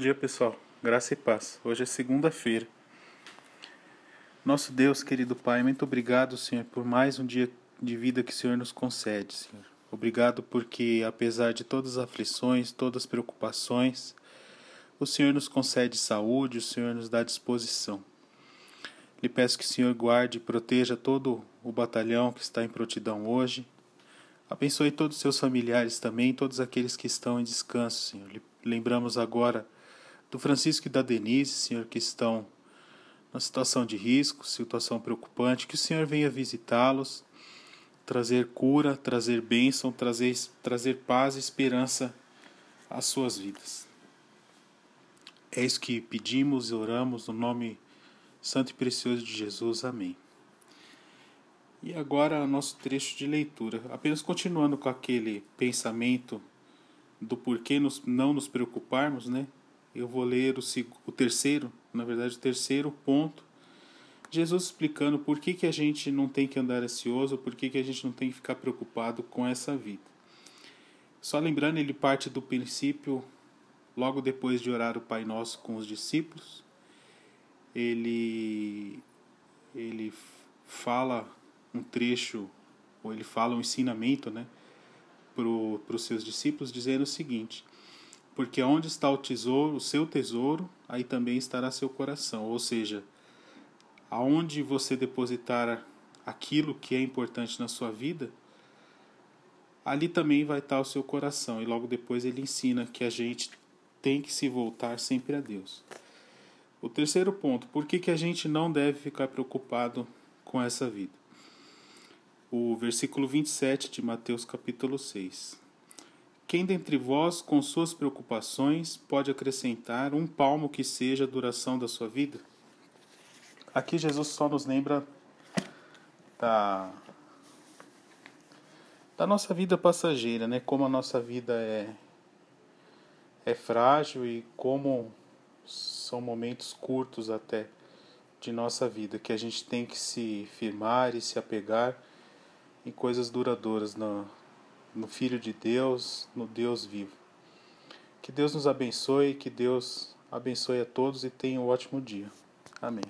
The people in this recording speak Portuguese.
Bom dia, pessoal. Graça e paz. Hoje é segunda-feira. Nosso Deus, querido Pai, muito obrigado, Senhor, por mais um dia de vida que o Senhor nos concede, Senhor. Obrigado porque, apesar de todas as aflições, todas as preocupações, o Senhor nos concede saúde, o Senhor nos dá disposição. Lhe peço que o Senhor guarde e proteja todo o batalhão que está em prontidão hoje. Abençoe todos os seus familiares também, todos aqueles que estão em descanso, Senhor. Lembramos agora do Francisco e da Denise, Senhor, que estão na situação de risco, situação preocupante, que o Senhor venha visitá-los, trazer cura, trazer bênção, trazer, trazer paz e esperança às suas vidas. É isso que pedimos e oramos no nome santo e precioso de Jesus. Amém. E agora nosso trecho de leitura, apenas continuando com aquele pensamento do porquê nos, não nos preocuparmos, né? Eu vou ler o, o terceiro, na verdade, o terceiro ponto. Jesus explicando por que, que a gente não tem que andar ansioso, por que, que a gente não tem que ficar preocupado com essa vida. Só lembrando, ele parte do princípio, logo depois de orar o Pai Nosso com os discípulos, ele, ele fala um trecho, ou ele fala um ensinamento né, para os seus discípulos, dizendo o seguinte: porque onde está o tesouro, o seu tesouro, aí também estará seu coração. Ou seja, aonde você depositar aquilo que é importante na sua vida, ali também vai estar o seu coração. E logo depois ele ensina que a gente tem que se voltar sempre a Deus. O terceiro ponto, por que, que a gente não deve ficar preocupado com essa vida? O versículo 27 de Mateus capítulo 6. Quem dentre vós, com suas preocupações, pode acrescentar um palmo que seja a duração da sua vida? Aqui Jesus só nos lembra da, da nossa vida passageira, né? Como a nossa vida é, é frágil e como são momentos curtos até de nossa vida, que a gente tem que se firmar e se apegar em coisas duradouras na, no Filho de Deus, no Deus vivo. Que Deus nos abençoe, que Deus abençoe a todos e tenha um ótimo dia. Amém.